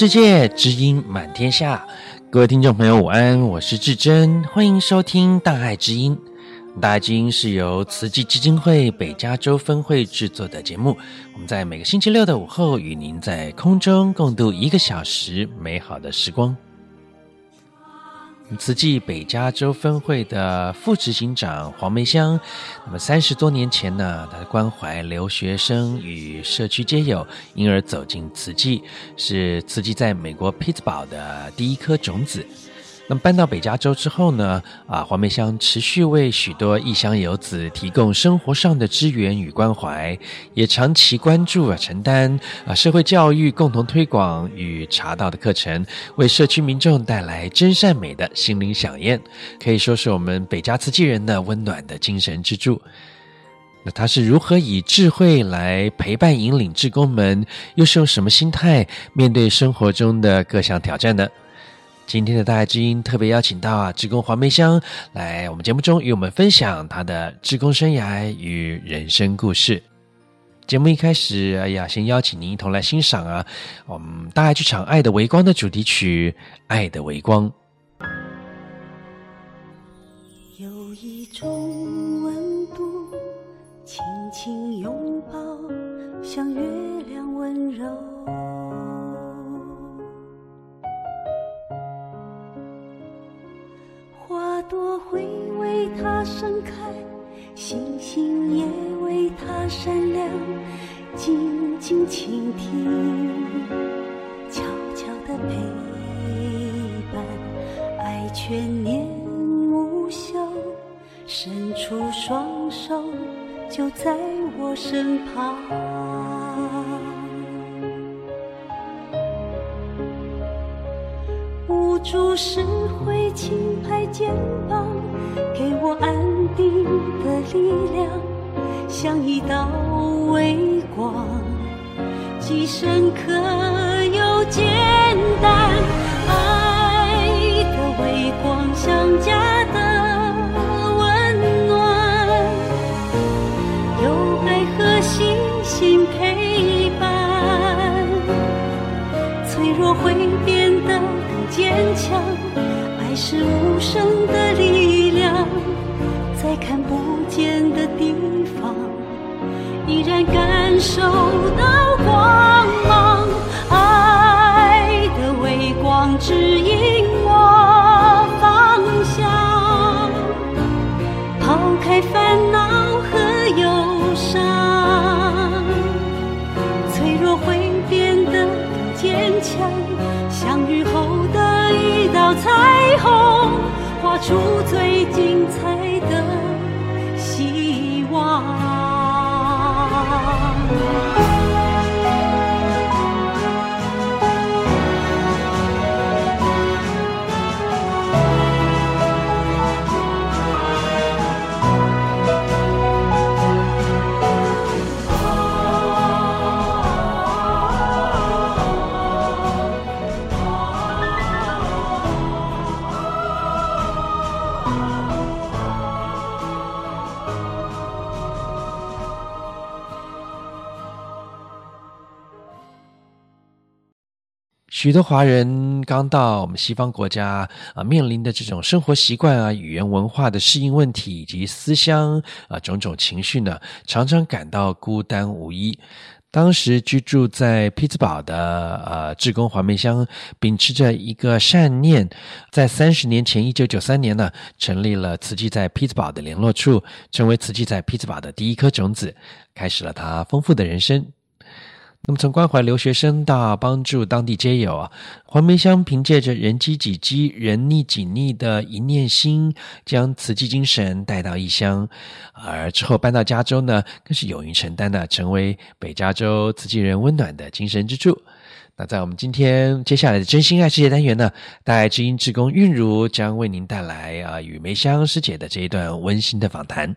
世界，知音满天下。各位听众朋友，午安，我是至真，欢迎收听大爱之音。大爱之音是由慈济基金会北加州分会制作的节目。我们在每个星期六的午后，与您在空中共度一个小时美好的时光。慈济北加州分会的副执行长黄梅香，那么三十多年前呢，他关怀留学生与社区街友，因而走进慈济，是慈济在美国匹兹堡的第一颗种子。那么搬到北加州之后呢，啊，黄梅香持续为许多异乡游子提供生活上的支援与关怀，也长期关注啊，承担啊社会教育共同推广与茶道的课程，为社区民众带来真善美的心灵饗宴，可以说是我们北加慈济人的温暖的精神支柱。那他是如何以智慧来陪伴引领志工们，又是用什么心态面对生活中的各项挑战呢？今天的大爱之音特别邀请到啊，志工黄梅香来我们节目中与我们分享她的志工生涯与人生故事。节目一开始，哎呀，先邀请您一同来欣赏啊，我们大爱剧场《爱的微光》的主题曲《爱的微光》。朵会为它盛开，星星也为它闪亮。静静倾听，悄悄的陪伴，爱全年无休。伸出双手，就在我身旁。注视会轻拍肩膀，给我安定的力量，像一道微光，既深刻又简单。爱的微光像家的温暖，有爱和星星陪伴，脆弱会。坚强，爱是无声的力量，在看不见的地方，依然感受到光芒。许多华人刚到我们西方国家啊，面临的这种生活习惯啊、语言文化的适应问题以及思乡啊种种情绪呢，常常感到孤单无依。当时居住在匹兹堡的呃志工黄梅香，秉持着一个善念，在三十年前，一九九三年呢，成立了慈济在匹兹堡的联络处，成为慈济在匹兹堡的第一颗种子，开始了他丰富的人生。那么，从关怀留学生到帮助当地街友啊，黄梅香凭借着人机己机、人逆己逆的一念心，将慈济精神带到异乡，而之后搬到加州呢，更是勇于承担的，成为北加州慈济人温暖的精神支柱。那在我们今天接下来的真心爱世界单元呢，大爱知音志工韵如将为您带来啊与梅香师姐的这一段温馨的访谈。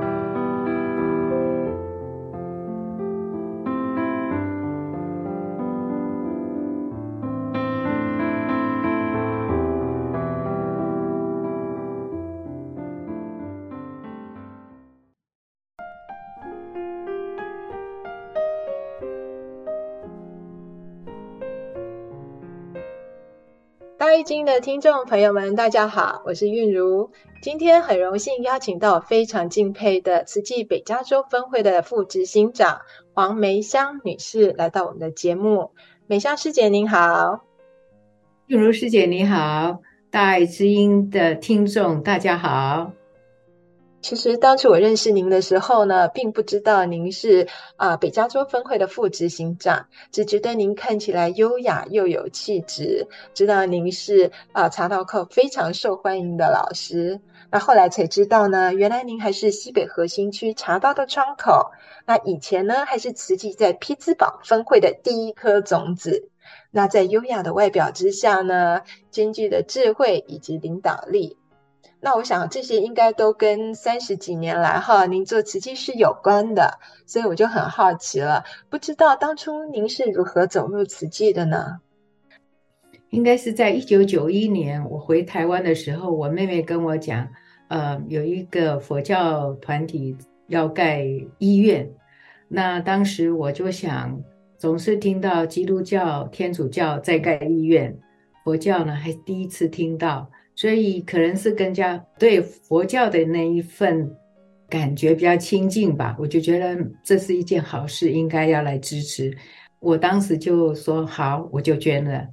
的听众朋友们，大家好，我是韵如。今天很荣幸邀请到非常敬佩的慈济北加州分会的副执行长黄梅香女士来到我们的节目。梅香师姐您好，韵如师姐你好，大爱之音的听众大家好。其实当初我认识您的时候呢，并不知道您是啊、北加州分会的副执行长，只觉得您看起来优雅又有气质，知道您是啊、茶道课非常受欢迎的老师。那后来才知道呢，原来您还是西北核心区茶道的窗口。那以前呢，还是慈济在匹兹堡分会的第一颗种子。那在优雅的外表之下呢，兼具的智慧以及领导力。那我想这些应该都跟三十几年来哈，您做慈济是有关的，所以我就很好奇了，不知道当初您是如何走入慈济的呢？应该是在一九九一年我回台湾的时候，我妹妹跟我讲，呃，有一个佛教团体要盖医院，那当时我就想，总是听到基督教、天主教在盖医院，佛教呢还第一次听到。所以可能是更加对佛教的那一份感觉比较亲近吧，我就觉得这是一件好事，应该要来支持。我当时就说好，我就捐了。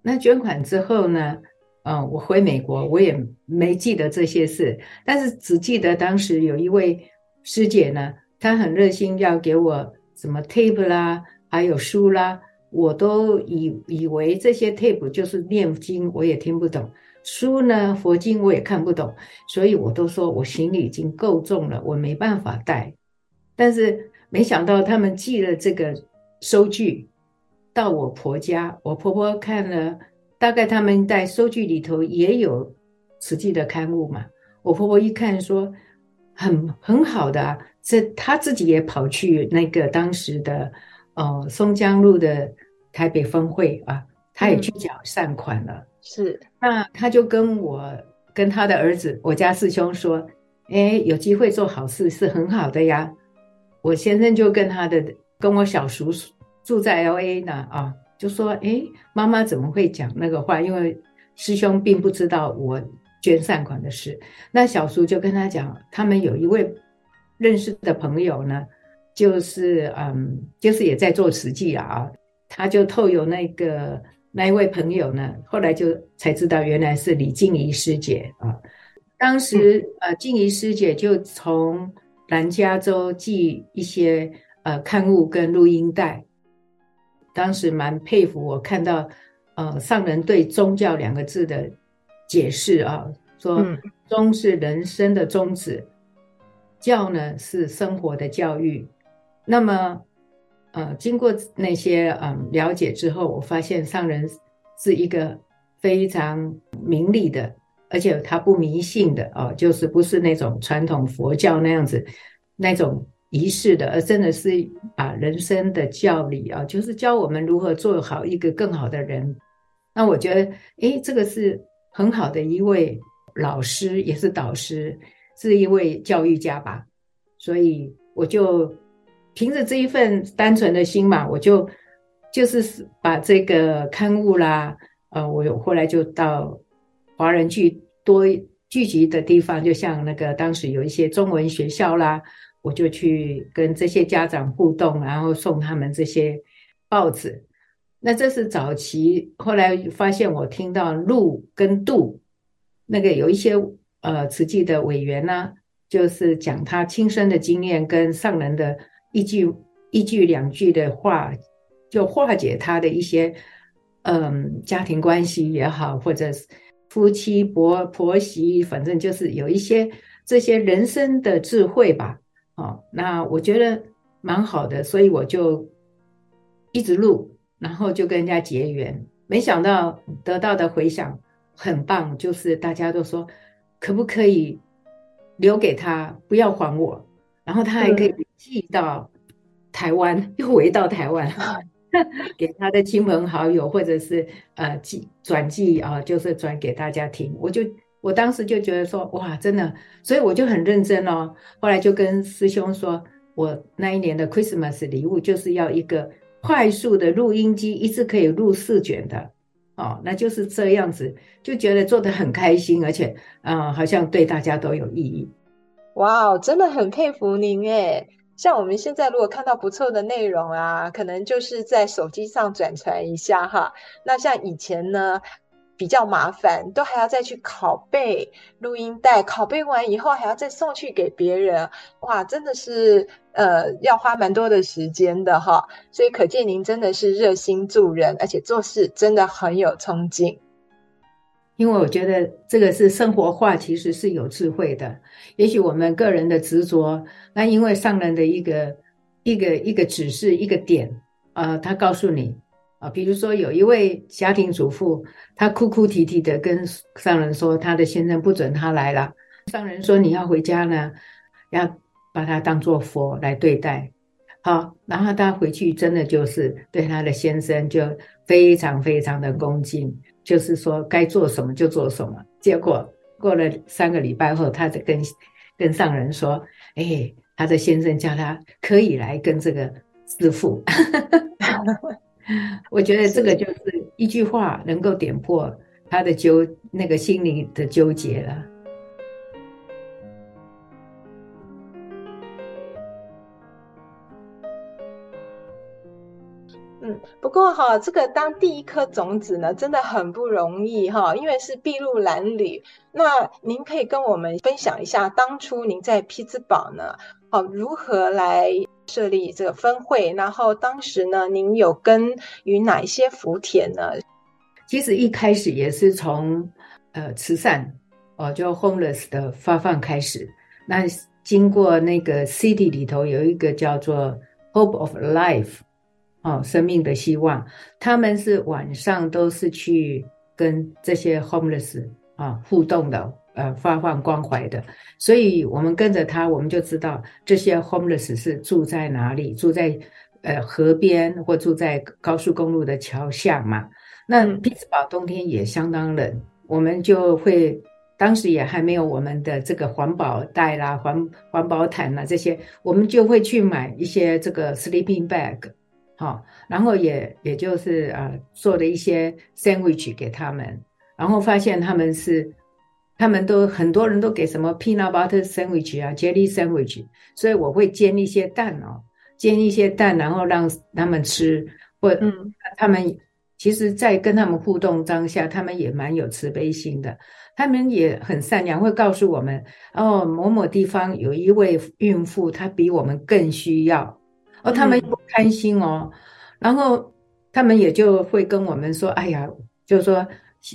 那捐款之后呢，嗯，我回美国，我也没记得这些事，但是只记得当时有一位师姐呢，她很热心要给我什么 tape 啦，还有书啦，我都以以为这些 tape 就是念经，我也听不懂。书呢，佛经我也看不懂，所以我都说我行李已经够重了，我没办法带。但是没想到他们寄了这个收据到我婆家，我婆婆看了，大概他们在收据里头也有实际的刊物嘛。我婆婆一看说很很好的啊，这她自己也跑去那个当时的呃松江路的台北分会啊，她也去缴善款了。嗯是，那他就跟我跟他的儿子，我家四兄说，哎，有机会做好事是很好的呀。我先生就跟他的跟我小叔住在 LA 呢啊，就说，哎，妈妈怎么会讲那个话？因为师兄并不知道我捐善款的事。那小叔就跟他讲，他们有一位认识的朋友呢，就是嗯，就是也在做慈济啊，他就透有那个。那一位朋友呢，后来就才知道原来是李静怡师姐啊。当时呃，静怡师姐就从南加州寄一些呃刊物跟录音带。当时蛮佩服，我看到呃上人对宗教两个字的解释啊，说宗是人生的宗旨，教呢是生活的教育。那么。呃，经过那些嗯了解之后，我发现上人是一个非常明理的，而且他不迷信的哦，就是不是那种传统佛教那样子那种仪式的，而真的是把人生的教理啊，就是教我们如何做好一个更好的人。那我觉得，诶，这个是很好的一位老师，也是导师，是一位教育家吧。所以我就。凭着这一份单纯的心嘛，我就就是把这个刊物啦，呃，我后来就到华人聚多聚集的地方，就像那个当时有一些中文学校啦，我就去跟这些家长互动，然后送他们这些报纸。那这是早期，后来发现我听到路跟度，那个有一些呃慈济的委员呢，就是讲他亲身的经验跟上人的。一句一句两句的话，就化解他的一些嗯家庭关系也好，或者是夫妻婆婆媳，反正就是有一些这些人生的智慧吧。哦，那我觉得蛮好的，所以我就一直录，然后就跟人家结缘，没想到得到的回响很棒，就是大家都说可不可以留给他，不要还我，然后他还可以寄到台湾，嗯、又回到台湾，给他的亲朋好友，或者是呃寄转寄啊，就是转给大家听。我就我当时就觉得说，哇，真的，所以我就很认真哦。后来就跟师兄说，我那一年的 Christmas 礼物就是要一个快速的录音机，一次可以录四卷的。哦，那就是这样子，就觉得做得很开心，而且，嗯、呃，好像对大家都有意义。哇哦，真的很佩服您诶。像我们现在如果看到不错的内容啊，可能就是在手机上转传一下哈。那像以前呢，比较麻烦，都还要再去拷贝录音带，拷贝完以后还要再送去给别人，哇，真的是呃要花蛮多的时间的哈。所以可见您真的是热心助人，而且做事真的很有冲劲。因为我觉得这个是生活化，其实是有智慧的。也许我们个人的执着，那因为上人的一个一个一个指示一个点，呃，他告诉你。啊，比如说有一位家庭主妇，她哭哭啼啼的跟上人说，她的先生不准她来了。上人说，你要回家呢，要把她当做佛来对待。好，然后她回去真的就是对她的先生就非常非常的恭敬，就是说该做什么就做什么。结果过了三个礼拜后，他就跟跟上人说，哎，他的先生叫他可以来跟这个师父。我觉得这个就是一句话能够点破他的纠那个心灵的纠结了。不过哈，这个当第一颗种子呢，真的很不容易哈，因为是筚路蓝缕。那您可以跟我们分享一下，当初您在匹兹堡呢，好如何来？设立这个分会，然后当时呢，您有跟与哪一些福田呢？其实一开始也是从呃慈善哦，就 homeless 的发放开始。那经过那个 city 里头有一个叫做 Hope of Life 哦，生命的希望，他们是晚上都是去跟这些 homeless 啊互动的。呃，发放关怀的，所以我们跟着他，我们就知道这些 homeless 是住在哪里，住在呃河边或住在高速公路的桥下嘛。那匹兹堡冬天也相当冷，我们就会当时也还没有我们的这个环保袋啦、环环保毯啦这些，我们就会去买一些这个 sleeping bag，好，然后也也就是呃做了一些 sandwich 给他们，然后发现他们是。他们都很多人都给什么 peanut butter sandwich 啊，jelly sandwich，所以我会煎一些蛋哦，煎一些蛋，然后让他们吃。或嗯，他们其实，在跟他们互动当下，他们也蛮有慈悲心的，他们也很善良，会告诉我们哦，某某地方有一位孕妇，她比我们更需要，哦，他们不开心哦，然后他们也就会跟我们说，哎呀，就是说。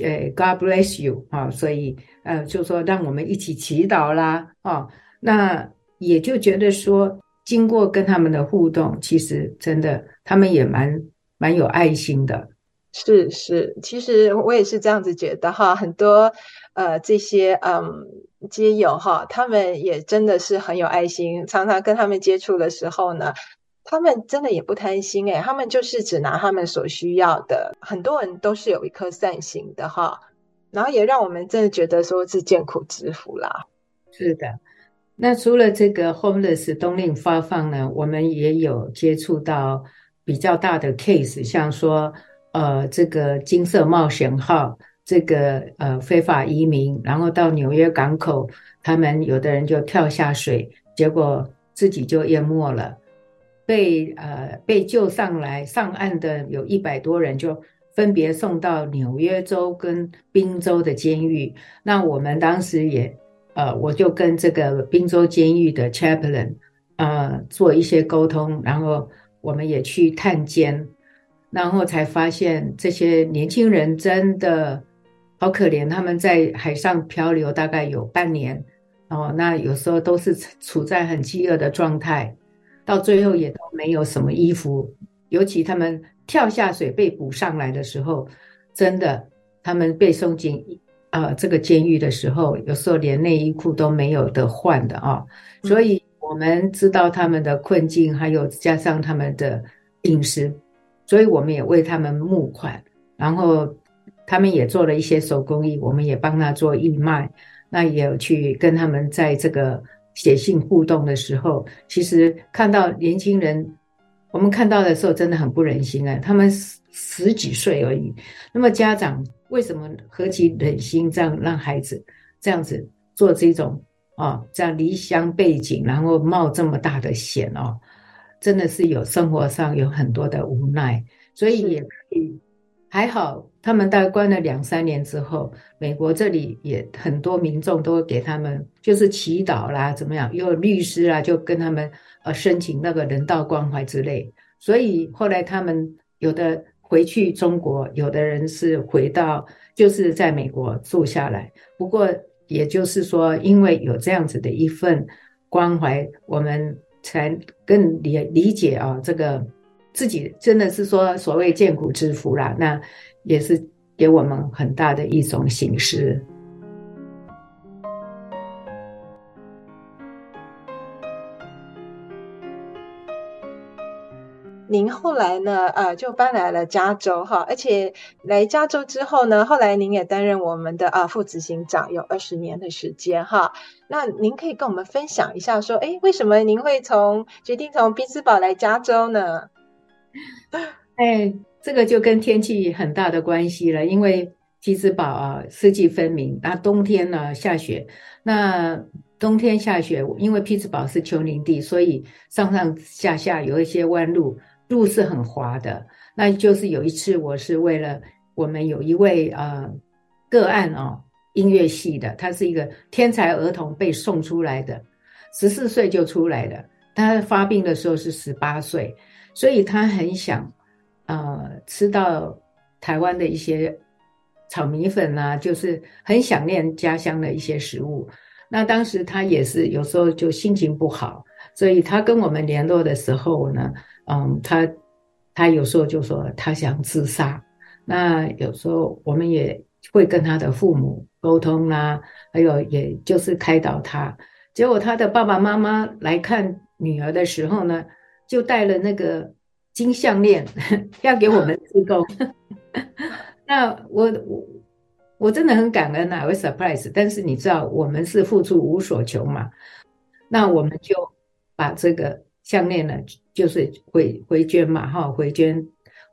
呃，God bless you 啊，所以呃，就说让我们一起祈祷啦啊，那也就觉得说，经过跟他们的互动，其实真的他们也蛮蛮有爱心的。是是，其实我也是这样子觉得哈，很多呃这些嗯街友哈，他们也真的是很有爱心，常常跟他们接触的时候呢。他们真的也不贪心诶，他们就是只拿他们所需要的。很多人都是有一颗善心的哈，然后也让我们真的觉得说是见苦知福啦。是的，那除了这个 homeless 冬令发放呢，我们也有接触到比较大的 case，像说呃这个金色冒险号这个呃非法移民，然后到纽约港口，他们有的人就跳下水，结果自己就淹没了。被呃被救上来上岸的有一百多人，就分别送到纽约州跟宾州的监狱。那我们当时也呃，我就跟这个宾州监狱的 chaplain 呃做一些沟通，然后我们也去探监。然后才发现这些年轻人真的好可怜，他们在海上漂流大概有半年，哦，那有时候都是处在很饥饿的状态，到最后也都没有什么衣服，尤其他们跳下水被捕上来的时候，真的他们被送进。啊、呃，这个监狱的时候，有时候连内衣裤都没有得换的啊、哦，所以我们知道他们的困境，还有加上他们的饮食，所以我们也为他们募款，然后他们也做了一些手工艺，我们也帮他做义卖，那也有去跟他们在这个写信互动的时候，其实看到年轻人，我们看到的时候真的很不忍心啊，他们十十几岁而已，那么家长。为什么何其忍心这样让孩子这样子做这种啊，这样离乡背井，然后冒这么大的险哦，真的是有生活上有很多的无奈，所以也可以还好，他们大概关了两三年之后，美国这里也很多民众都给他们就是祈祷啦，怎么样，有律师啊，就跟他们呃申请那个人道关怀之类，所以后来他们有的。回去中国，有的人是回到，就是在美国住下来。不过，也就是说，因为有这样子的一份关怀，我们才更理理解啊、这个自己真的是说所谓见苦知福啦，那也是给我们很大的一种形式。您后来呢？呃，就搬来了加州哈，而且来加州之后呢，后来您也担任我们的啊副执行长，有二十年的时间哈。那您可以跟我们分享一下，说，哎，为什么您会从决定从匹兹堡来加州呢？哎，这个就跟天气很大的关系了，因为匹兹堡啊四季分明，那冬天呢下雪，那冬天下雪，因为匹兹堡是丘陵地，所以上上下下有一些弯路。路是很滑的，那就是有一次，我是为了我们有一位呃个案哦，音乐系的，他是一个天才儿童被送出来的，十四岁就出来的，他发病的时候是十八岁，所以他很想呃吃到台湾的一些炒米粉啊，就是很想念家乡的一些食物。那当时他也是有时候就心情不好，所以他跟我们联络的时候呢。嗯，他他有时候就说他想自杀，那有时候我们也会跟他的父母沟通啦、啊，还有也就是开导他。结果他的爸爸妈妈来看女儿的时候呢，就带了那个金项链 要给我们自购。那我我我真的很感恩啊，我 surprise。但是你知道，我们是付出无所求嘛，那我们就把这个。项链呢，就是回回捐嘛，哈，回捐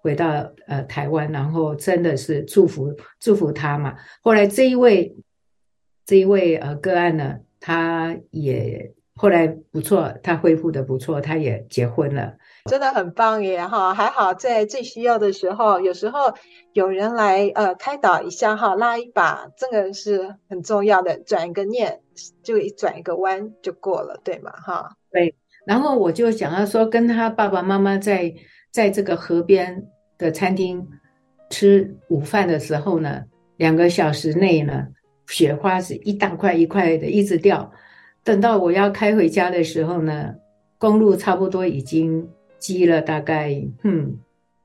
回到呃台湾，然后真的是祝福祝福他嘛。后来这一位这一位呃个案呢，他也后来不错，他恢复的不错，他也结婚了，真的很棒耶哈！还好在最需要的时候，有时候有人来呃开导一下哈，拉一把，这个是很重要的，转一个念就转一个弯就过了，对吗？哈，对。然后我就想要说，跟他爸爸妈妈在在这个河边的餐厅吃午饭的时候呢，两个小时内呢，雪花是一大块一块的一直掉。等到我要开回家的时候呢，公路差不多已经积了大概嗯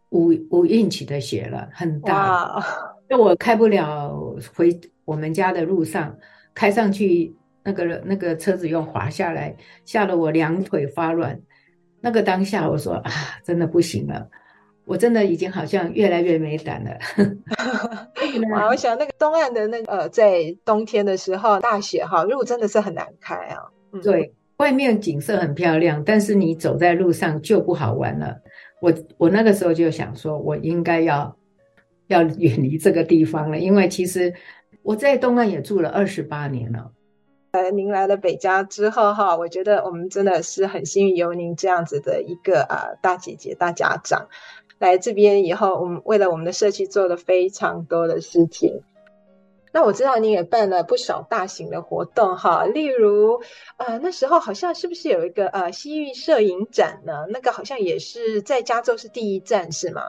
五五英尺的雪了，很大。就我开不了回我们家的路上，开上去。那个那个车子又滑下来，吓得我两腿发软。那个当下我说啊，真的不行了，我真的已经好像越来越没胆了。哇，我想那个东岸的那个呃，在冬天的时候大雪哈，路真的是很难开啊。嗯、对，外面景色很漂亮，但是你走在路上就不好玩了。我我那个时候就想说，我应该要要远离这个地方了，因为其实我在东岸也住了二十八年了。呃，您来了北加之后哈，我觉得我们真的是很幸运有您这样子的一个啊大姐姐、大家长来这边以后，我们为了我们的社区做了非常多的事情。那我知道你也办了不少大型的活动哈，例如呃那时候好像是不是有一个呃西域摄影展呢？那个好像也是在加州是第一站是吗？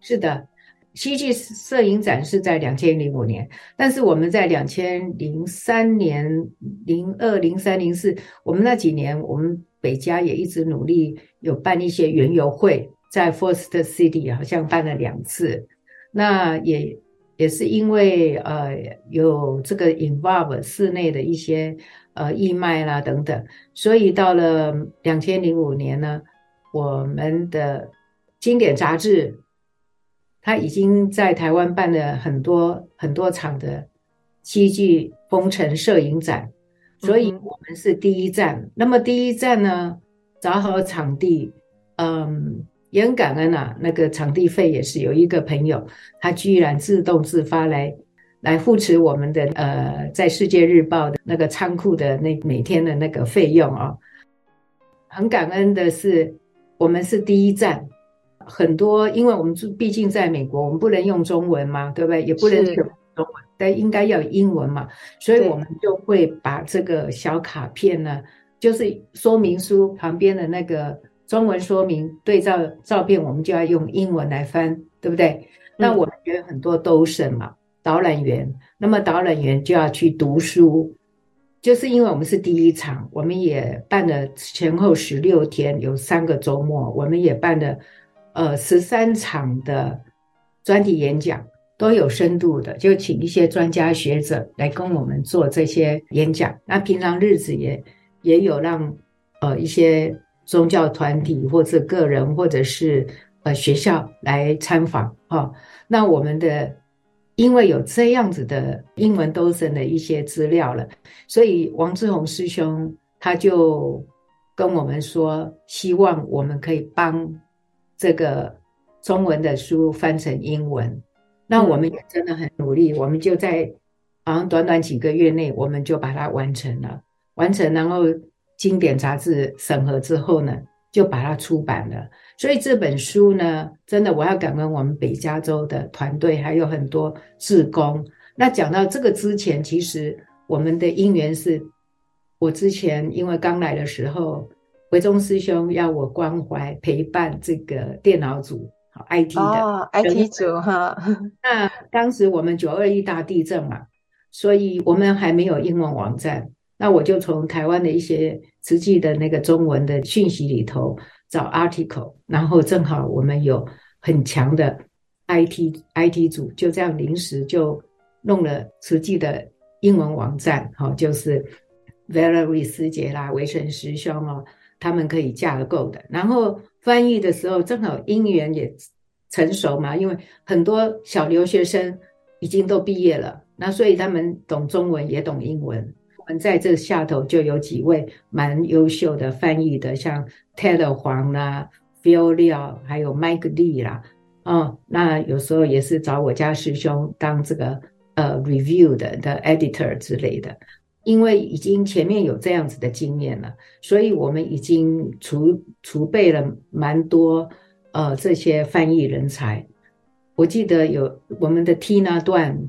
是的，西域摄影展是在两千零五年，但是我们在两千零三年、零二、零三、零四，我们那几年，我们北家也一直努力有办一些园游会，在 First City 好像办了两次，那也也是因为呃有这个 involve 室内的一些呃义卖啦等等，所以到了两千零五年呢，我们的经典杂志。它已经在台湾办了很多很多场的戏剧风尘摄影展，所以我们是第一站。嗯、那么第一站呢，找好场地，嗯，也很感恩啊。那个场地费也是有一个朋友，他居然自动自发来来扶持我们的呃，在世界日报的那个仓库的那每天的那个费用啊、哦。很感恩的是，我们是第一站。很多，因为我们毕竟在美国，我们不能用中文嘛，对不对？也不能用中文，但应该要英文嘛，所以我们就会把这个小卡片呢，就是说明书旁边的那个中文说明对照照片，我们就要用英文来翻，对不对？那我们有很多都是嘛，导览员，那么导览员就要去读书，就是因为我们是第一场，我们也办了前后十六天，有三个周末，我们也办了。呃，十三场的专题演讲都有深度的，就请一些专家学者来跟我们做这些演讲。那平常日子也也有让呃一些宗教团体或者个人或者是呃学校来参访哈、哦。那我们的因为有这样子的英文都省的一些资料了，所以王志宏师兄他就跟我们说，希望我们可以帮。这个中文的书翻成英文，那我们也真的很努力，我们就在好像短短几个月内，我们就把它完成了，完成，然后经典杂志审核之后呢，就把它出版了。所以这本书呢，真的我要感恩我们北加州的团队，还有很多志工。那讲到这个之前，其实我们的因缘是，我之前因为刚来的时候。维中师兄要我关怀陪伴这个电脑组，好 IT 的哦，IT 组哈。那当时我们九二一大地震嘛，所以我们还没有英文网站。那我就从台湾的一些实际的那个中文的讯息里头找 article，然后正好我们有很强的 IT IT 组，就这样临时就弄了实际的英文网站，好，就是 Valerie 师姐啦，维神师兄哦。他们可以架构的，然后翻译的时候正好英缘也成熟嘛，因为很多小留学生已经都毕业了，那所以他们懂中文也懂英文。我们在这下头就有几位蛮优秀的翻译的，像 Ted 黄啦、Phil Liao，还有 Mike Lee 啦，哦，那有时候也是找我家师兄当这个呃 review 的的 editor 之类的。因为已经前面有这样子的经验了，所以我们已经储储备了蛮多呃这些翻译人才。我记得有我们的 Tina 段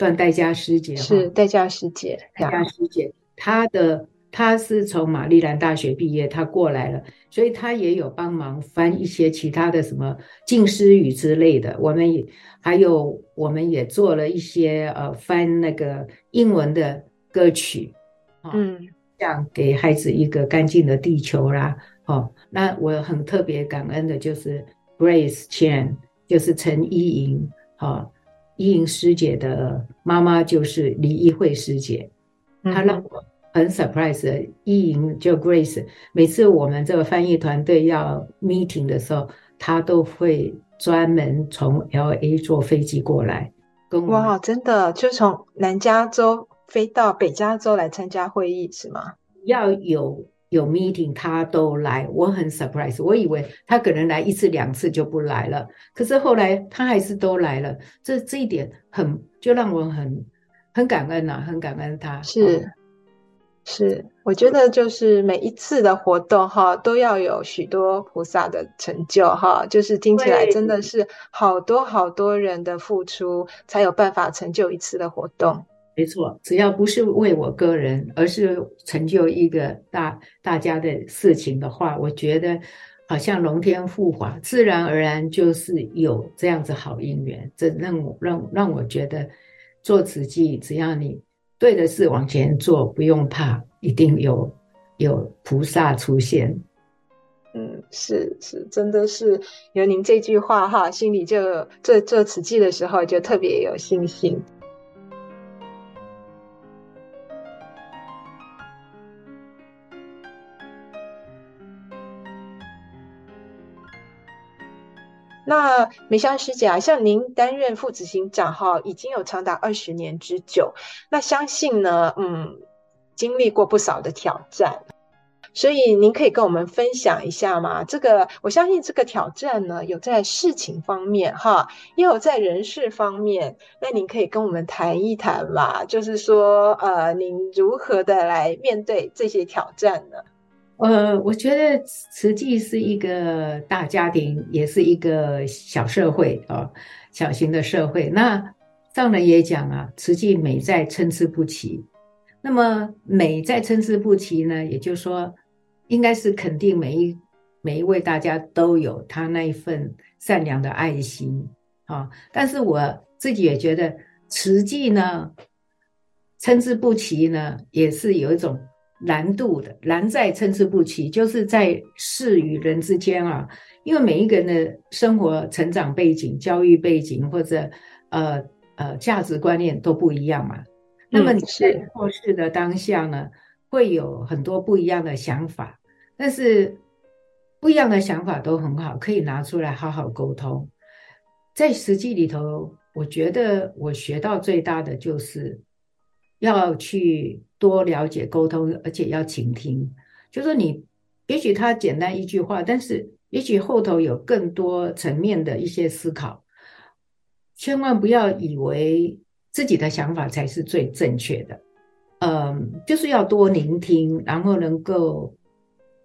段代佳师姐，是代佳师姐，代佳师姐，她的她是从玛丽兰大学毕业，她过来了，所以她也有帮忙翻一些其他的什么近思语之类的。我们也还有我们也做了一些呃翻那个英文的。歌曲，嗯，这样给孩子一个干净的地球啦，哦，那我很特别感恩的就是 Grace Chan，就是陈依莹，哦，依莹师姐的妈妈就是李一慧师姐，她让我很 surprise 的。依莹就 Grace，每次我们这个翻译团队要 meeting 的时候，她都会专门从 LA 坐飞机过来跟我。哇，真的就从南加州。飞到北加州来参加会议是吗？要有有 meeting，他都来，我很 surprise，我以为他可能来一次两次就不来了，可是后来他还是都来了，这这一点很就让我很很感恩呐、啊，很感恩他。是、嗯、是，我觉得就是每一次的活动哈，都要有许多菩萨的成就哈，就是听起来真的是好多好多人的付出，才有办法成就一次的活动。没错，只要不是为我个人，而是成就一个大大家的事情的话，我觉得好像龙天护法，自然而然就是有这样子好姻缘。这让我让让我觉得做慈济，只要你对的事往前做，不用怕，一定有有菩萨出现。嗯，是是，真的是有您这句话哈，心里就做做慈济的时候就特别有信心。那梅香师姐啊，像您担任副执行长哈，已经有长达二十年之久，那相信呢，嗯，经历过不少的挑战，所以您可以跟我们分享一下吗？这个我相信这个挑战呢，有在事情方面哈，也有在人事方面，那您可以跟我们谈一谈嘛，就是说，呃，您如何的来面对这些挑战呢？呃，我觉得慈济是一个大家庭，也是一个小社会啊、哦，小型的社会。那上人也讲啊，慈济美在参差不齐。那么美在参差不齐呢，也就是说，应该是肯定每一每一位大家都有他那一份善良的爱心啊、但是我自己也觉得，慈济呢，参差不齐呢，也是有一种。难度的难在参差不齐，就是在事与人之间啊。因为每一个人的生活成长背景、教育背景或者呃呃价值观念都不一样嘛。那么你在做事的当下呢，会有很多不一样的想法，但是不一样的想法都很好，可以拿出来好好沟通。在实际里头，我觉得我学到最大的就是要去。多了解沟通，而且要倾听。就说你，也许他简单一句话，但是也许后头有更多层面的一些思考。千万不要以为自己的想法才是最正确的。嗯，就是要多聆听，然后能够，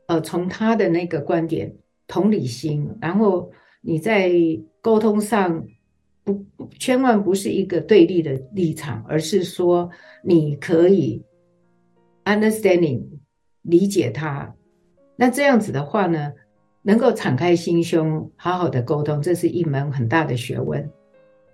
呃，从他的那个观点、同理心，然后你在沟通上不，千万不是一个对立的立场，而是说你可以。Understanding，理解他，那这样子的话呢，能够敞开心胸，好好的沟通，这是一门很大的学问。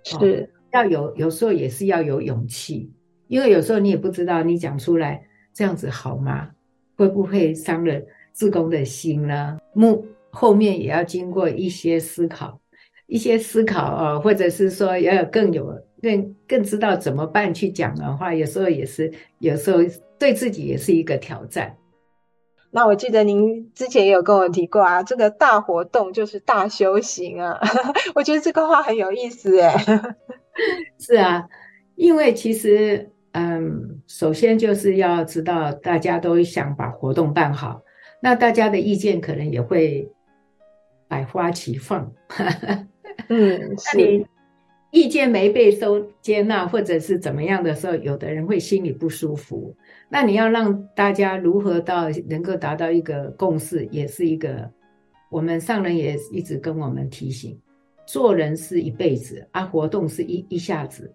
是、哦、要有，有时候也是要有勇气，因为有时候你也不知道你讲出来这样子好吗？会不会伤了志工的心呢？目后面也要经过一些思考，一些思考啊、哦，或者是说要有更有更更知道怎么办去讲的话，有时候也是有时候。对自己也是一个挑战。那我记得您之前也有跟我提过啊，这个大活动就是大修行啊。我觉得这个话很有意思哎。是啊，因为其实嗯，首先就是要知道大家都想把活动办好，那大家的意见可能也会百花齐放。嗯，是。意见没被收接纳，或者是怎么样的时候，有的人会心里不舒服。那你要让大家如何到能够达到一个共识，也是一个我们上人也一直跟我们提醒：做人是一辈子啊，活动是一一下子，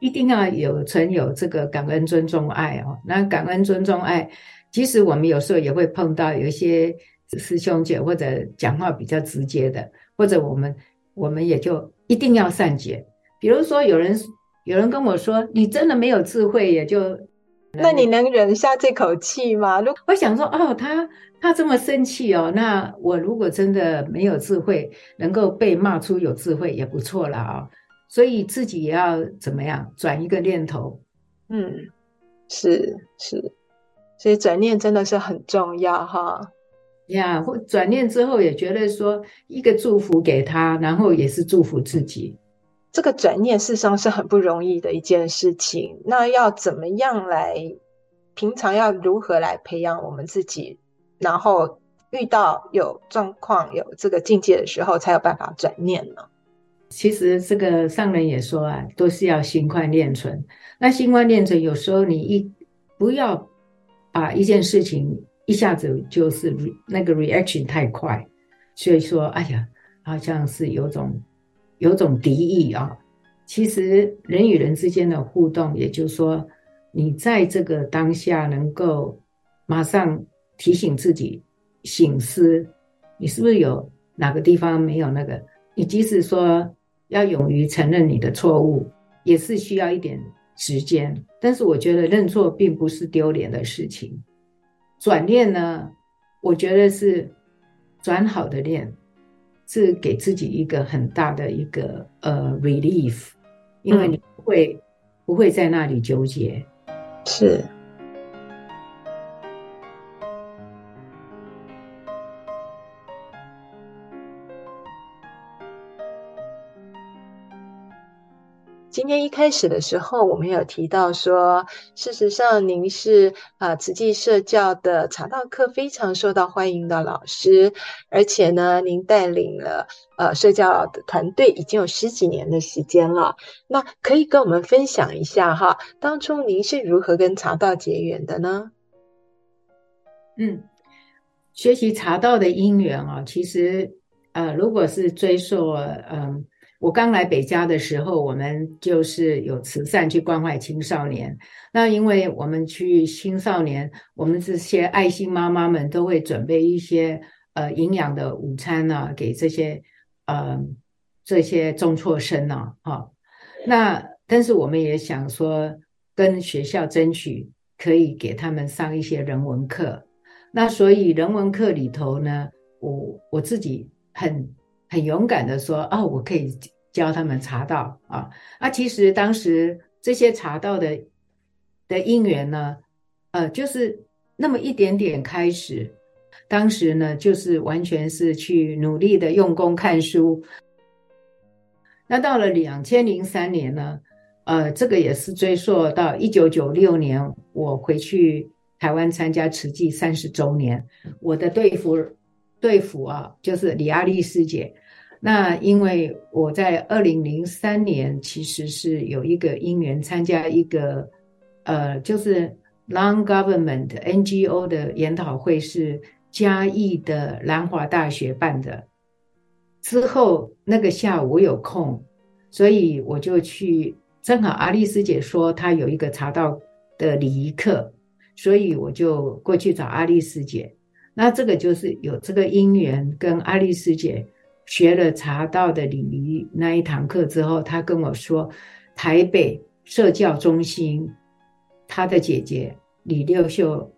一定要有存有这个感恩、尊重、爱哦。那感恩、尊重、爱，其实我们有时候也会碰到有一些师兄姐或者讲话比较直接的，或者我们我们也就。一定要善解，比如说有人有人跟我说，你真的没有智慧，也就，那你能忍下这口气吗？如我想说，哦，他他这么生气哦，那我如果真的没有智慧，能够被骂出有智慧也不错了啊、哦。所以自己也要怎么样转一个念头，嗯，是是，所以转念真的是很重要哈。呀，或转念之后也觉得说一个祝福给他，然后也是祝福自己。这个转念事实上是很不容易的一件事情。那要怎么样来？平常要如何来培养我们自己？然后遇到有状况、有这个境界的时候，才有办法转念呢？其实这个上人也说啊，都是要心宽念存。那心宽念存，有时候你一不要把一件事情。一下子就是那个 reaction 太快，所以说，哎呀，好像是有种有种敌意啊。其实人与人之间的互动，也就是说，你在这个当下能够马上提醒自己、醒思，你是不是有哪个地方没有那个？你即使说要勇于承认你的错误，也是需要一点时间。但是我觉得认错并不是丢脸的事情，转念呢，我觉得是转好的念，是给自己一个很大的一个呃 relief，因为你不会、嗯、不会在那里纠结，是。今天一开始的时候，我们有提到说，事实上您是啊慈济社教的茶道课非常受到欢迎的老师，而且呢，您带领了呃社教的团队已经有十几年的时间了。那可以跟我们分享一下哈，当初您是如何跟茶道结缘的呢？嗯，学习茶道的因缘啊，其实呃，如果是追溯嗯。呃我刚来北加的时候，我们就是有慈善去关怀青少年。那因为我们去青少年，我们这些爱心妈妈们都会准备一些呃营养的午餐呢、啊，给这些呃这些中辍生呢、啊。哈，那但是我们也想说，跟学校争取可以给他们上一些人文课。那所以人文课里头呢，我我自己很。很勇敢的说：“哦，我可以教他们茶道啊！啊，其实当时这些茶道的的因缘呢，呃，就是那么一点点开始。当时呢，就是完全是去努力的用功看书。那到了两千零三年呢，呃，这个也是追溯到一九九六年，我回去台湾参加慈济三十周年，我的队辅。”对付啊，就是李阿丽师姐。那因为我在二零零三年其实是有一个因缘参加一个呃，就是 non-government NGO 的研讨会，是嘉义的南华大学办的。之后那个下午我有空，所以我就去。正好阿丽师姐说她有一个茶道的礼仪课，所以我就过去找阿丽师姐。那这个就是有这个因缘，跟阿丽师姐学了茶道的礼仪那一堂课之后，她跟我说，台北社教中心，她的姐姐李六秀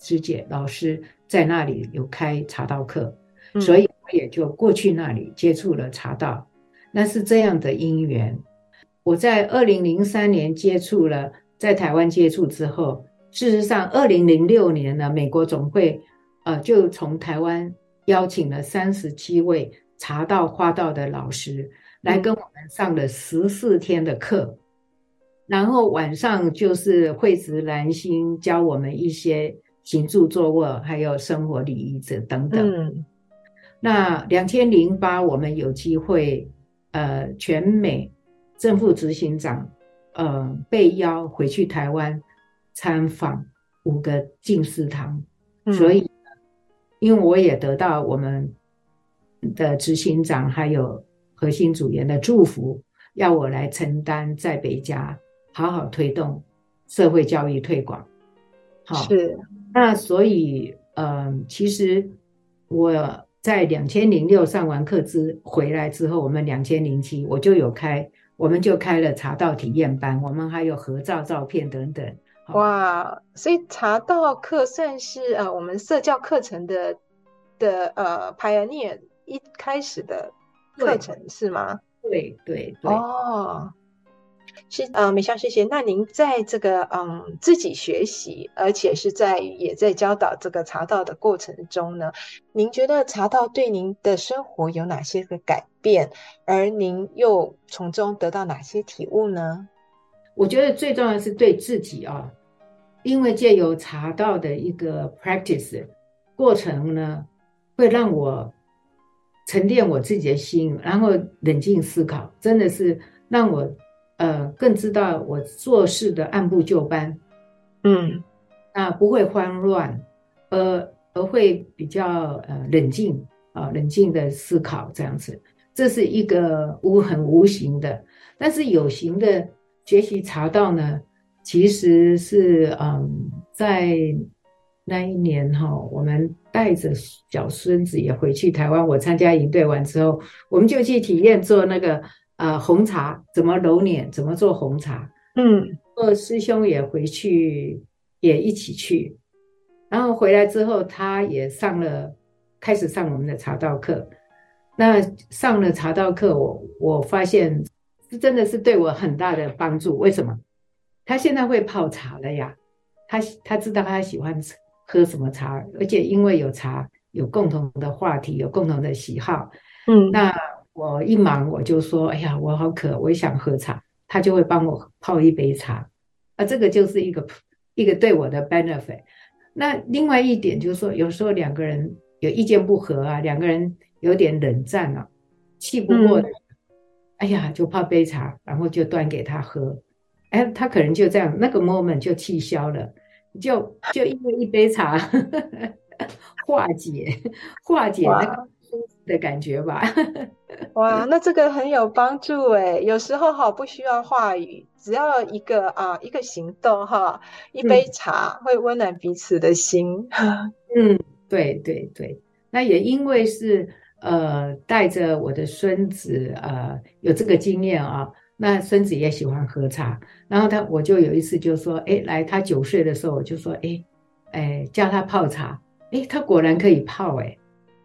师姐老师在那里有开茶道课，嗯，所以我也就过去那里接触了茶道。那是这样的因缘。我在二零零三年接触了，在台湾接触之后，事实上二零零六年呢，美国总会。呃，就从台湾邀请了三十七位茶道、花道的老师来跟我们上了十四天的课，嗯，然后晚上就是慧质兰心教我们一些行住坐卧，还有生活礼仪者等等。嗯，那两千零八，我们有机会，呃，全美正副执行长，呃，被邀回去台湾参访五个静思堂，嗯，所以。因为我也得到我们的执行长还有核心组员的祝福，要我来承担在北加好好推动社会教育推广。好，是那所以，嗯、呃，其实我在两千零六上完课之回来之后，我们两千零七我就有开，我们就开了茶道体验班，我们还有合照照片等等。哇，所以茶道课算是呃我们社教课程的的呃 pioneer 一开始的课程是吗？对对对。哦，是呃美香师姐，那您在这个嗯自己学习，而且是在也在教导这个茶道的过程中呢，您觉得茶道对您的生活有哪些个改变？而您又从中得到哪些体悟呢？我觉得最重要的是对自己啊。因为借由茶道的一个 practice 过程呢，会让我沉淀我自己的心，然后冷静思考，真的是让我呃更知道我做事的按部就班，嗯，啊不会慌乱，而而会比较呃冷静啊冷静的思考这样子，这是一个无很无形的，但是有形的学习茶道呢。其实是嗯，在那一年哈，我们带着小孙子也回去台湾。我参加营队完之后，我们就去体验做那个呃红茶，怎么揉捻，怎么做红茶。嗯，二师兄也回去，也一起去。然后回来之后，他也上了，开始上我们的茶道课。那上了茶道课，我我发现是真的是对我很大的帮助。为什么？他现在会泡茶了呀，他他知道他喜欢喝什么茶，而且因为有茶，有共同的话题，有共同的喜好。嗯，那我一忙我就说，哎呀，我好渴，我也想喝茶，他就会帮我泡一杯茶。啊，这个就是一个一个对我的 benefit。那另外一点就是说，有时候两个人有意见不合啊，两个人有点冷战了，啊，气不过的，嗯，哎呀，就泡杯茶，然后就端给他喝。哎，他可能就这样，那个 moment 就气消了，就就因为一杯茶化解化解那个的感觉吧。哇，那这个很有帮助哎。有时候哈不需要话语，只要一个啊一个行动哈，一杯茶会温暖彼此的心。嗯，对对对。那也因为是呃带着我的孙子呃有这个经验啊。那孙子也喜欢喝茶，然后他我就有一次就说，哎，来，他九岁的时候我就说，哎，哎，教他泡茶，哎，他果然可以泡，哎，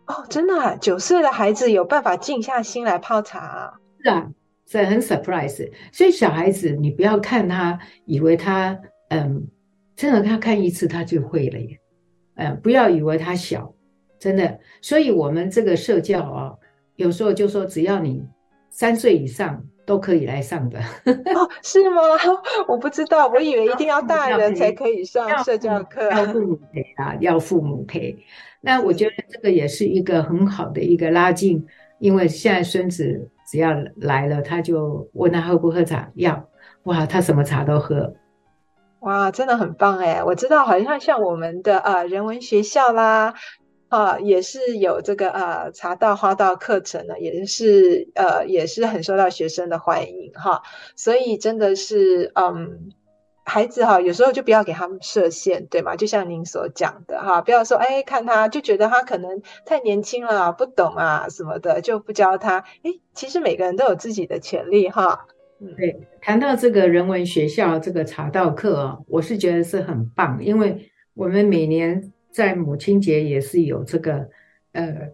哦，真的啊，九岁的孩子有办法静下心来泡茶啊？是啊，所以很 surprise。所以小孩子你不要看他，以为他，嗯，真的他看一次他就会了耶，嗯，不要以为他小，真的。所以我们这个社教啊，有时候就说只要你三岁以上。都可以来上的哦？是吗？我不知道，我以为一定要大人才可以上社交课，要父母陪啊，要父母陪。那我觉得这个也是一个很好的一个拉近，因为现在孙子只要来了，他就问他喝不喝茶，要哇，他什么茶都喝，哇，真的很棒哎！我知道，好像像我们的呃人文学校啦。啊，也是有这个呃茶道花道课程呢，也是呃也是很受到学生的欢迎哈，所以真的是嗯，孩子哈，有时候就不要给他们设限，对吗？就像您所讲的哈，不要说哎，看他就觉得他可能太年轻了，不懂啊什么的，就不教他。哎，其实每个人都有自己的潜力哈。嗯，对，谈到这个人文学校这个茶道课啊，我是觉得是很棒，因为我们每年。在母亲节也是有这个，呃，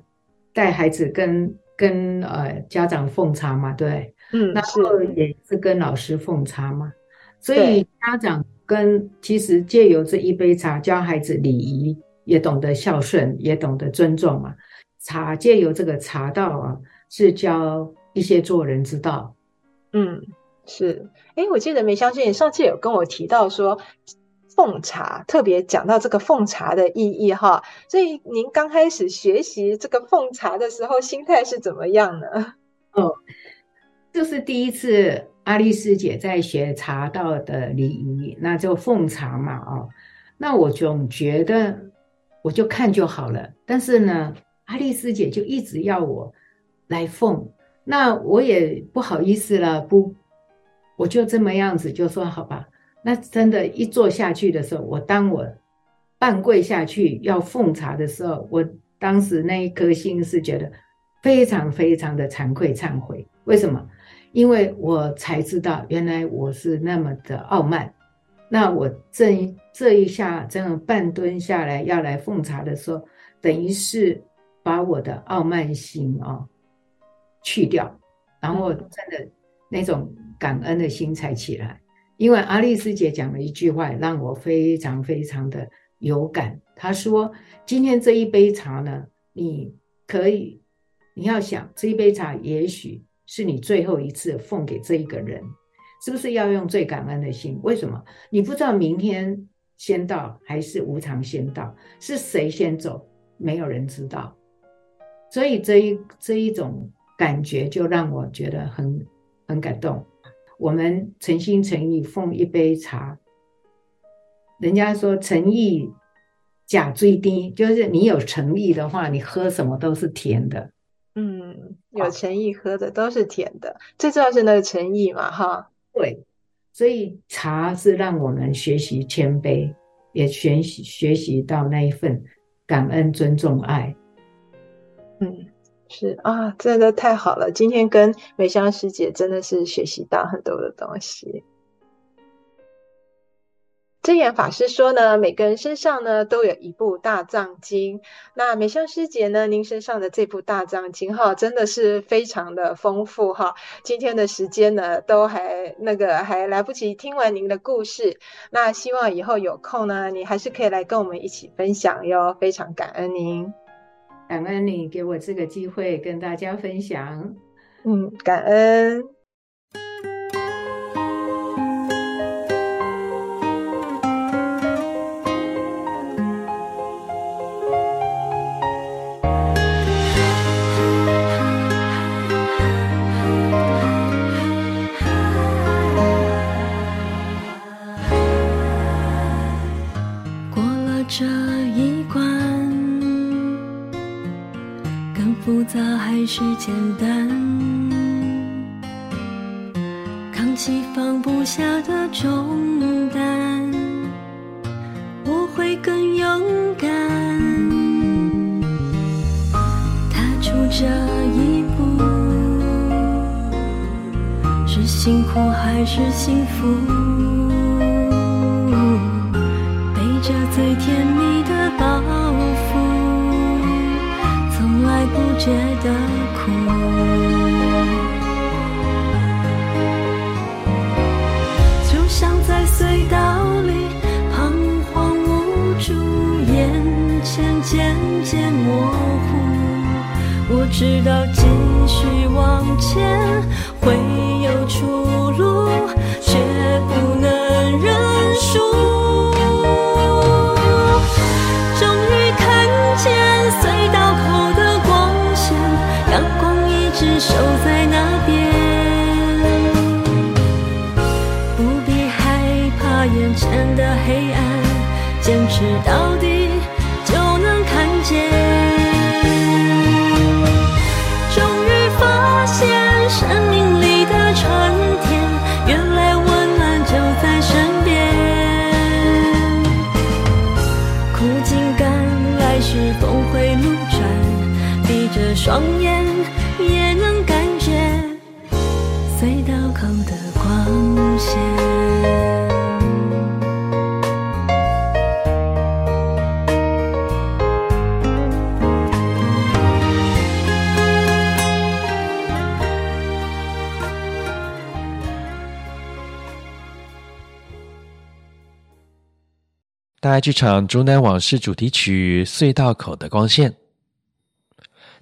带孩子跟跟呃家长奉茶嘛，对，嗯，然后也是跟老师奉茶嘛，所以家长跟其实借由这一杯茶教孩子礼仪，也懂得孝顺，也懂得尊重嘛。茶借由这个茶道啊，是教一些做人之道。嗯，是。哎，我记得梅香姐上次有跟我提到说。奉茶特别讲到这个奉茶的意义哈，所以您刚开始学习这个奉茶的时候，心态是怎么样呢？哦，就是第一次阿丽师姐在学茶道的礼仪，那就奉茶嘛、哦。那我总觉得我就看就好了，但是呢，阿丽师姐就一直要我来奉，那我也不好意思了，不，我就这么样子就说好吧。那真的，一坐下去的时候，我当我半跪下去要奉茶的时候，我当时那一颗心是觉得非常非常的惭愧忏悔。为什么？因为我才知道，原来我是那么的傲慢。那我这一这一下这样半蹲下来要来奉茶的时候，等于是把我的傲慢心啊、哦、去掉，然后真的那种感恩的心才起来。因为阿丽师姐讲了一句话，让我非常非常的有感。她说：“今天这一杯茶呢，你可以，你要想这一杯茶，也许是你最后一次奉给这一个人，是不是要用最感恩的心？为什么？你不知道明天先到还是无常先到，是谁先走，没有人知道。所以这一这一种感觉，就让我觉得很很感动。”我们诚心诚意奉一杯茶，人家说诚意价最低，就是你有诚意的话，你喝什么都是甜的。嗯，有诚意喝的都是甜的，最重要是那个诚意嘛，哈。对，所以茶是让我们学习谦卑，也学习学习到那一份感恩、尊重、爱。嗯，是啊，真的太好了！今天跟美香师姐真的是学习到很多的东西。真言法师说呢，每个人身上呢都有一部大藏经。那美香师姐呢，您身上的这部大藏经哈，真的是非常的丰富哈。今天的时间呢，都还那个还来不及听完您的故事。那希望以后有空呢，你还是可以来跟我们一起分享哟。非常感恩您，感恩你给我这个机会跟大家分享。嗯，感恩。闭着双眼也能感觉隧道口的光线。大爱剧场《竹南往事》主题曲《隧道口的光线》。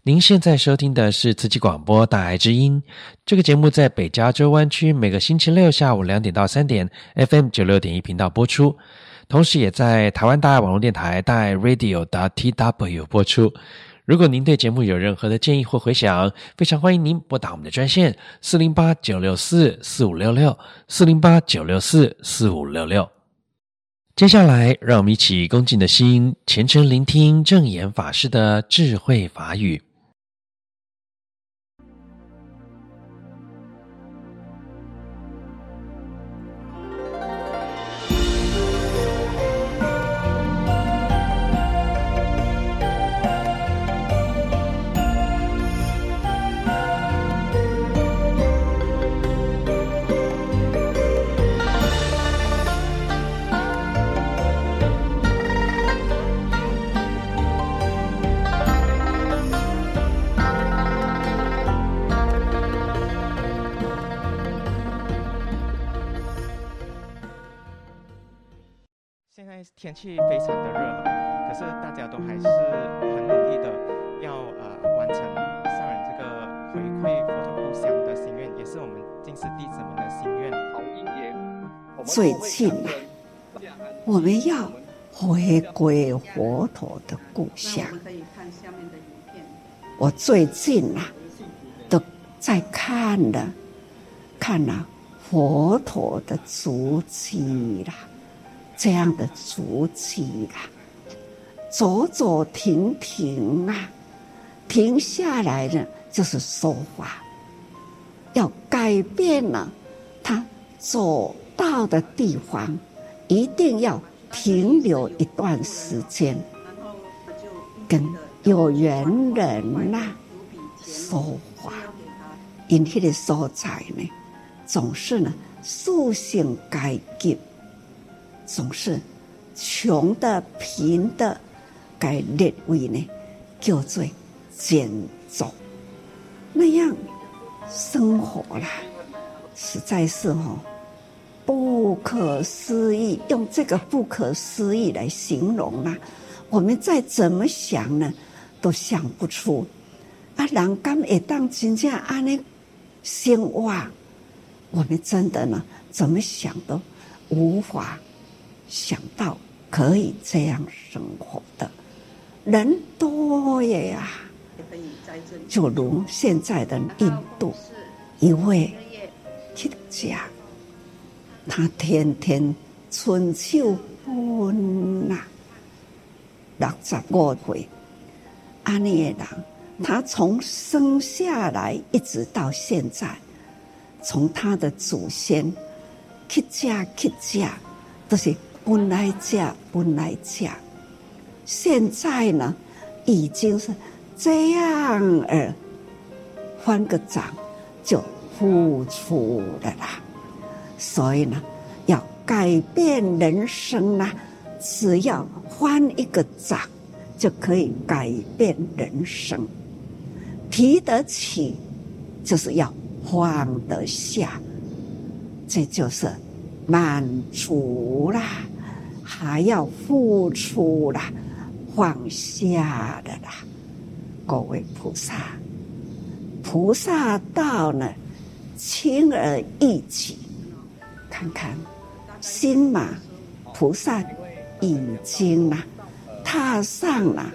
您现在收听的是慈济广播《大爱之音》这个节目，在北加州湾区每个星期六下午两点到三点，FM 九六点一频道播出，同时也在台湾大爱网络电台大爱 Radio .tw 播出。如果您对节目有任何的建议或回响，非常欢迎您拨打我们的专线四零八九六四四五六六四零八九六四四五六六。接下来，让我们一起恭敬的心，虔诚聆听正言法师的智慧法语。天气非常的热，可是大家都还是很努力的要呃完成上人这个回馈佛陀故乡的心愿，也是我们净寺弟子们的心愿。最近啊，我们要回归佛陀的故乡。我最近啊，都在看了看了佛陀的足迹啦。这样的足迹啊，走走停停啊，停下来呢就是说话，要改变了他走到的地方，一定要停留一段时间，跟有缘人呐、说话，因迄个所在呢，总是呢塑性改进，总是穷的贫的，该列为呢叫做简陋，那样生活啦，实在是哦。不可思议，用这个不可思议来形容啦，我们再怎么想呢，都想不出。啊，人敢会当真正安尼生活，我们真的呢，怎么想都无法想到可以这样生活的。人多呀，就如现在的印度一位企业家。他天天春秋分呐，六十五岁，安尼的人，他从生下来一直到现在，从他的祖先去嫁去嫁，都是本来嫁本来嫁，现在呢，已经是这样儿，换个掌就付出了啦。所以呢，要改变人生呢，只要换一个掌，就可以改变人生。提得起，就是要放得下，这就是满足啦，还要付出啦，放下的啦。各位菩萨，菩萨道呢，轻而易举。看看，新马菩萨已经啊踏上了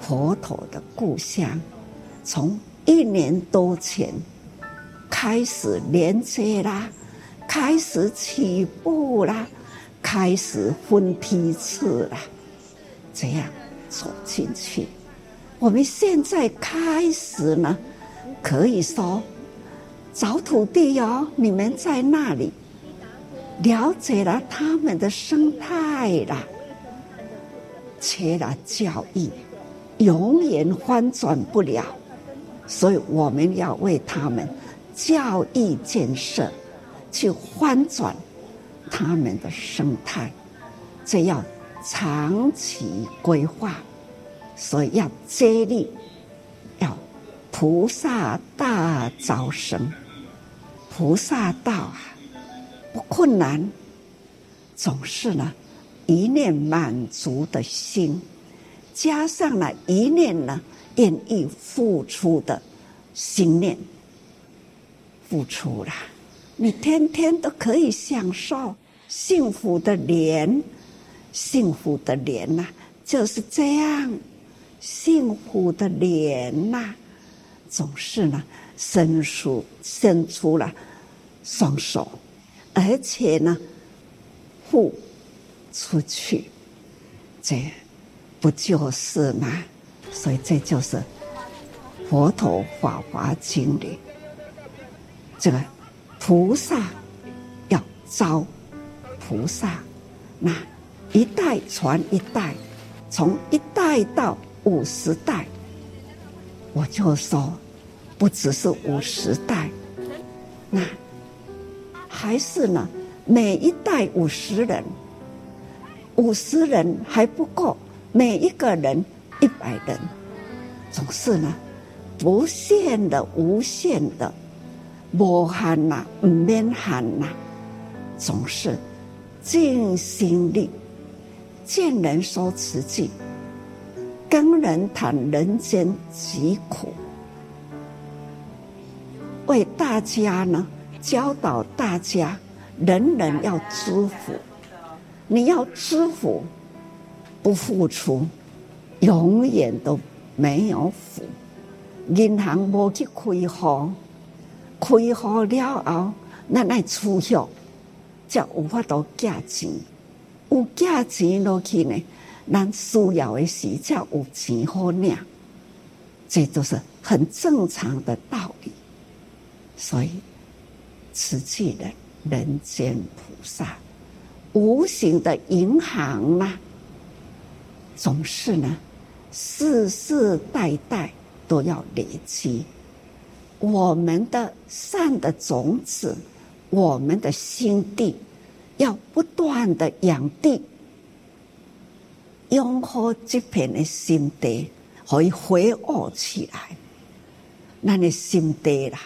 佛陀的故乡，从一年多前开始连接啦，开始起步啦，开始分批次啦，这样走进去。我们现在开始呢，可以说找土地哦，你们在那里。了解了他们的生态了，缺了教育，永远翻转不了。所以我们要为他们教育建设，去翻转他们的生态，这要长期规划。所以要接力，要菩萨大招生，菩萨道啊。不困难，总是呢，一念满足的心，加上了一念呢愿意付出的心念，付出了，你天天都可以享受幸福的莲，幸福的莲呐，就是这样，幸福的莲呐，总是呢伸出伸出了双手。而且呢，付出去，这不就是吗？所以这就是佛陀法华经里这个菩萨要招菩萨，那一代传一代，从一代到五十代，我就说不只是五十代，那。还是呢，每一代五十人，五十人还不够，每一个人一百人，总是呢，不限的、无限的，无限呐，唔免限呐，总是尽心力，见人说慈济，跟人谈人间疾苦，为大家呢。教导大家，人人要知福。你要知福，不付出，永远都没有福。银行无去开户，开好了后，咱爱储蓄，才有法度借钱。有借钱落去呢，咱需要的时才有钱好领。这都是很正常的道理，所以。慈济的人间菩萨，无形的银行啊，总是呢，世世代代都要累积我们的善的种子，我们的心地要不断的养地，养好这片的心地，可以回恶起来。那你心地啦，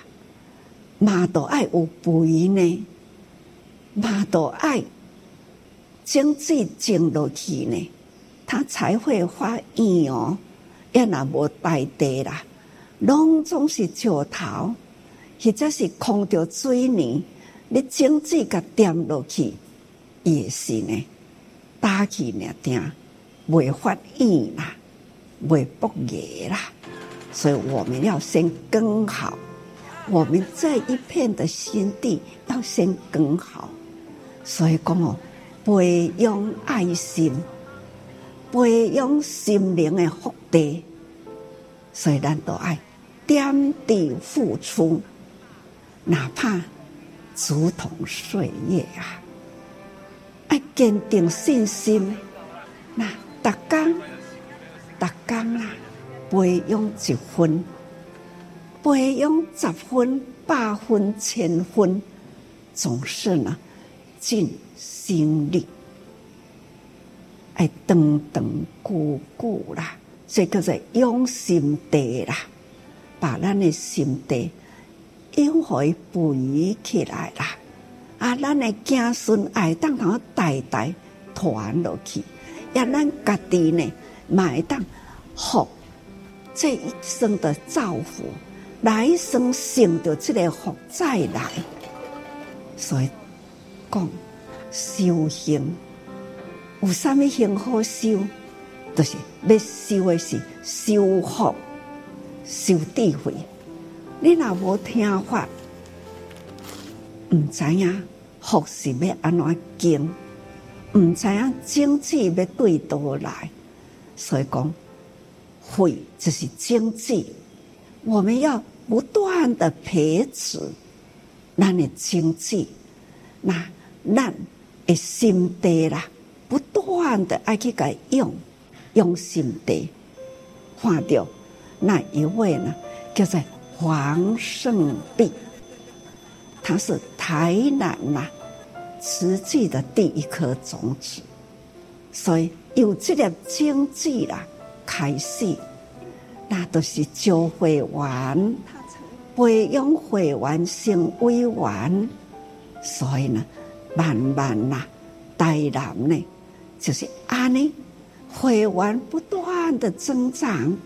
嘛都爱有肥呢，嘛都爱经济经落去呢，它才会发芽哦。要那无大地啦，拢总是石头，或者是空着水泥，你经济甲掂落去，也是呢，打起呢定，未发芽啦，未发芽啦。所以我们要先耕好，我们这一片的心地要先耕好。所以讲哦，培养爱心，培养心灵的福地。所以咱都爱点滴付出，哪怕如同岁月啊，爱坚定信心。那大家，大家啦。培养一分，培养十分、百分、千分，总是呢尽心力，爱长长久久啦，这个是养心地啦，把咱的心地养会肥起来啦，啊，咱的子孙爱当他代代传落去，也咱家己呢，买当福。这一生的造福，来生成就这个福再来。所以讲修行有啥物行好修，就是要修的是修福、修智慧。你若无听法，唔知影佛是要安怎经，唔知影经济要对倒来，所以讲。会就是经济，我们要不断的培植，咱的经济，那咱的心地啦，不断的爱去改用，用心地，看到那一位呢，叫做黄圣弼，他是台南呐，慈济的第一颗种子，所以有这个经济啦。开始，那都是招会完，培养会员成委员，所以呢，慢慢呐，台南呢，就是安尼，会员不断的增长，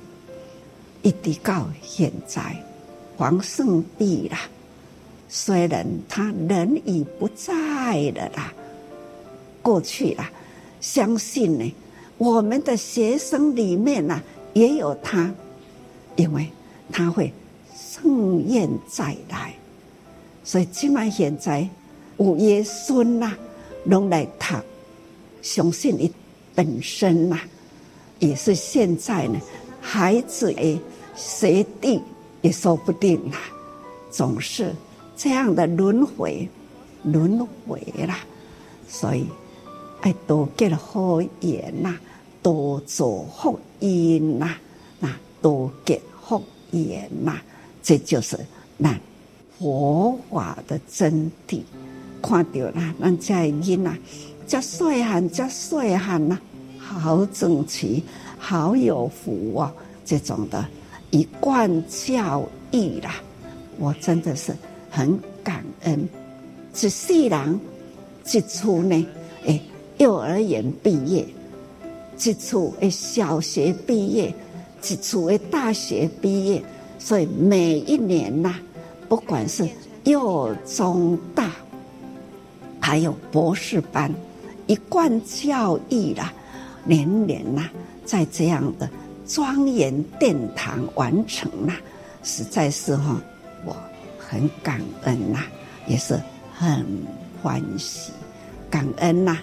一直到现在，黄圣帝啦，虽然他人已不在了啦，过去啦，相信呢。我们的学生里面呢、也有他，因为他会盛宴再来，所以今晚现在有爷孙呐，拢来读，相信你本身呐、也是现在呢，孩子诶学弟也说不定啦，总是这样的轮回，轮回啦，所以。爱多结好缘呐，多做福因呐，那多结福缘呐，这就是那佛法的真谛。看到啦，咱这囡呐，这细汉，这细汉呐，好整齐，好有福啊！这种的一贯教育啦，我真的是很感恩。一世人一处呢，诶。幼儿园毕业，一处的小学毕业，一处的大学毕业，所以每一年呐、不管是幼中大，还有博士班，一贯教育啦，年年呐，在这样的庄严殿堂完成啦，实在是哈，我很感恩呐，也是很欢喜，感恩呐。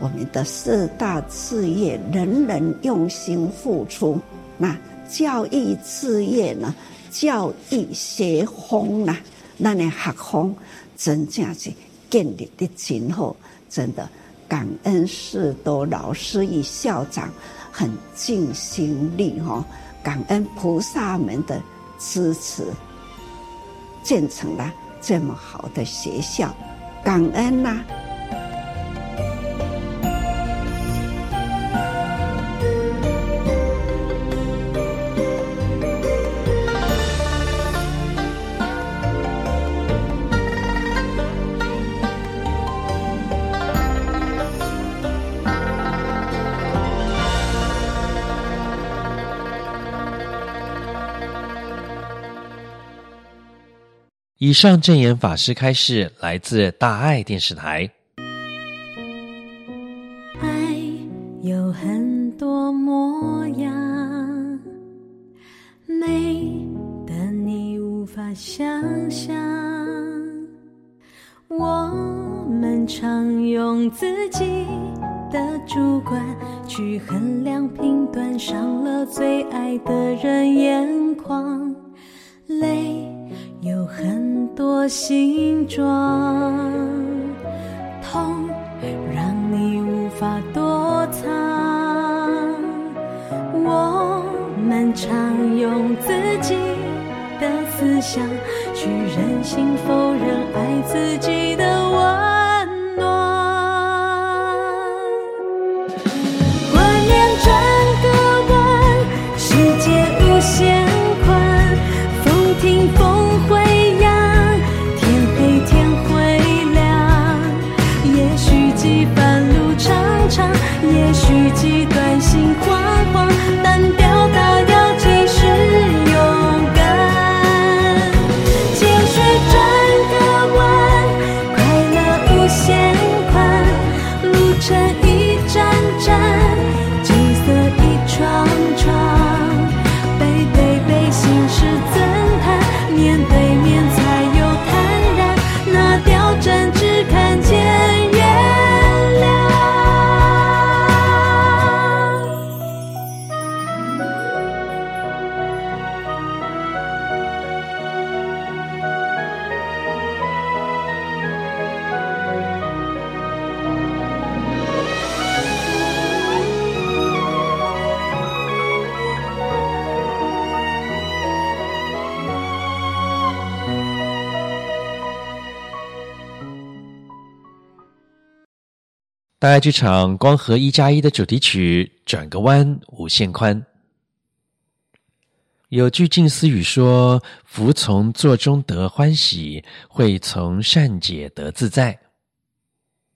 我们的四大事业，人人用心付出。那教育事业呢？教育学风呐，那你学风真正是建立的今后，真的感恩士多老师与校长很尽心力哈，感恩菩萨们的支持，建成了这么好的学校，感恩呐、上证严法师开示，来自大爱电视台。爱有很多模样，美得你无法想象。我们常用自己的主观去衡量评断，伤了最爱的人眼眶，泪。有很多形状，痛让你无法躲藏。我们常用自己的思想去任性否认爱自己的温暖。大爱剧场《光合一加一》的主题曲《转个弯，无限宽》。有句静思语说：“服从作中得欢喜，会从善解得自在。”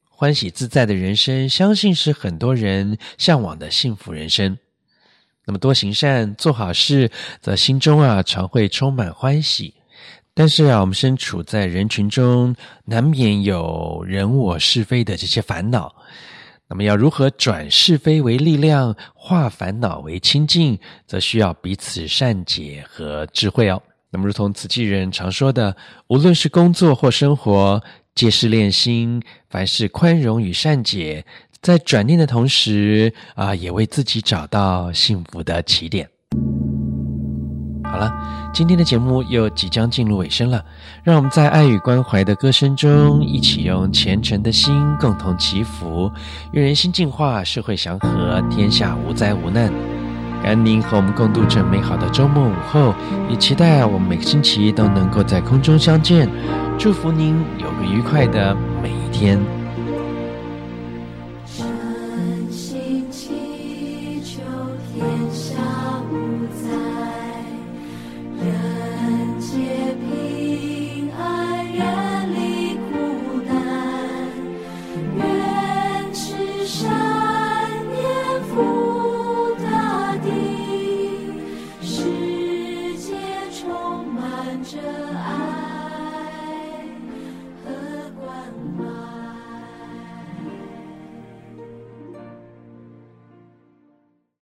欢喜自在的人生，相信是很多人向往的幸福人生。那么多行善，做好事，则心中啊常会充满欢喜。但是啊，我们身处在人群中，难免有人我是非的这些烦恼。那么要如何转是非为力量，化烦恼为清净，则需要彼此善解和智慧哦。那么，如同慈济人常说的，无论是工作或生活，皆是练心。凡事宽容与善解，在转念的同时啊，也为自己找到幸福的起点。好了，今天的节目又即将进入尾声了，让我们在爱与关怀的歌声中，一起用虔诚的心共同祈福，愿人心净化，社会祥和，天下无灾无难。感恩您和我们共度这美好的周末午后，也期待我们每个星期都能够在空中相见。祝福您有个愉快的每一天。